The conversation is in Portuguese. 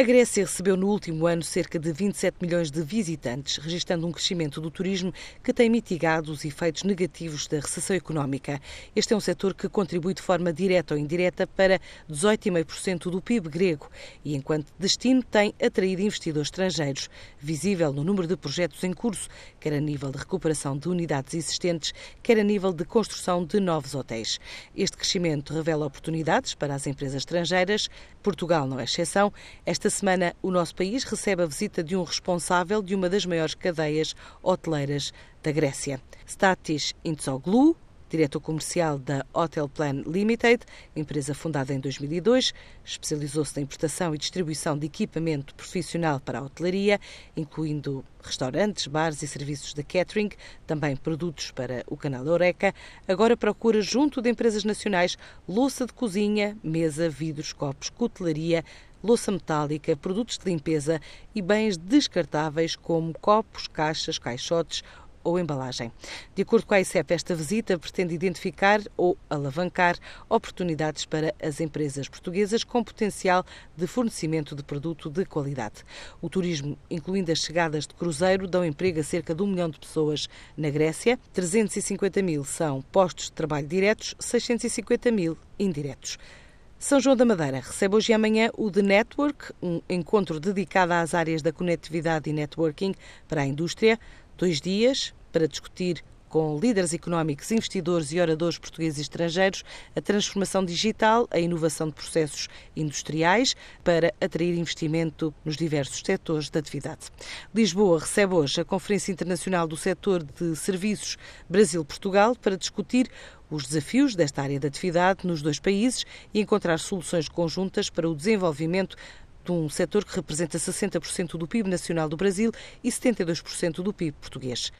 A Grécia recebeu no último ano cerca de 27 milhões de visitantes, registrando um crescimento do turismo que tem mitigado os efeitos negativos da recessão económica. Este é um setor que contribui de forma direta ou indireta para 18,5% do PIB grego e, enquanto destino, tem atraído investidores estrangeiros, visível no número de projetos em curso, quer a nível de recuperação de unidades existentes, quer a nível de construção de novos hotéis. Este crescimento revela oportunidades para as empresas estrangeiras. Portugal não é exceção. Esta semana, o nosso país recebe a visita de um responsável de uma das maiores cadeias hoteleiras da Grécia. Statis Intzoglu, diretor comercial da Hotel Plan Limited, empresa fundada em 2002, especializou-se na importação e distribuição de equipamento profissional para a hotelaria, incluindo restaurantes, bares e serviços de catering, também produtos para o canal Oreca. Agora procura, junto de empresas nacionais, louça de cozinha, mesa, vidros, copos, cutelaria, louça metálica, produtos de limpeza e bens descartáveis como copos, caixas, caixotes ou embalagem. De acordo com a ICEP, esta visita pretende identificar ou alavancar oportunidades para as empresas portuguesas com potencial de fornecimento de produto de qualidade. O turismo, incluindo as chegadas de cruzeiro, dão emprego a cerca de um milhão de pessoas na Grécia. 350 mil são postos de trabalho diretos, 650 mil indiretos. São João da Madeira recebe hoje e amanhã o The Network, um encontro dedicado às áreas da conectividade e networking para a indústria. Dois dias para discutir com líderes económicos, investidores e oradores portugueses e estrangeiros a transformação digital, a inovação de processos industriais para atrair investimento nos diversos setores da atividade. Lisboa recebe hoje a Conferência Internacional do Setor de Serviços Brasil-Portugal para discutir os desafios desta área de atividade nos dois países e encontrar soluções conjuntas para o desenvolvimento de um setor que representa 60% do PIB nacional do Brasil e 72% do PIB português.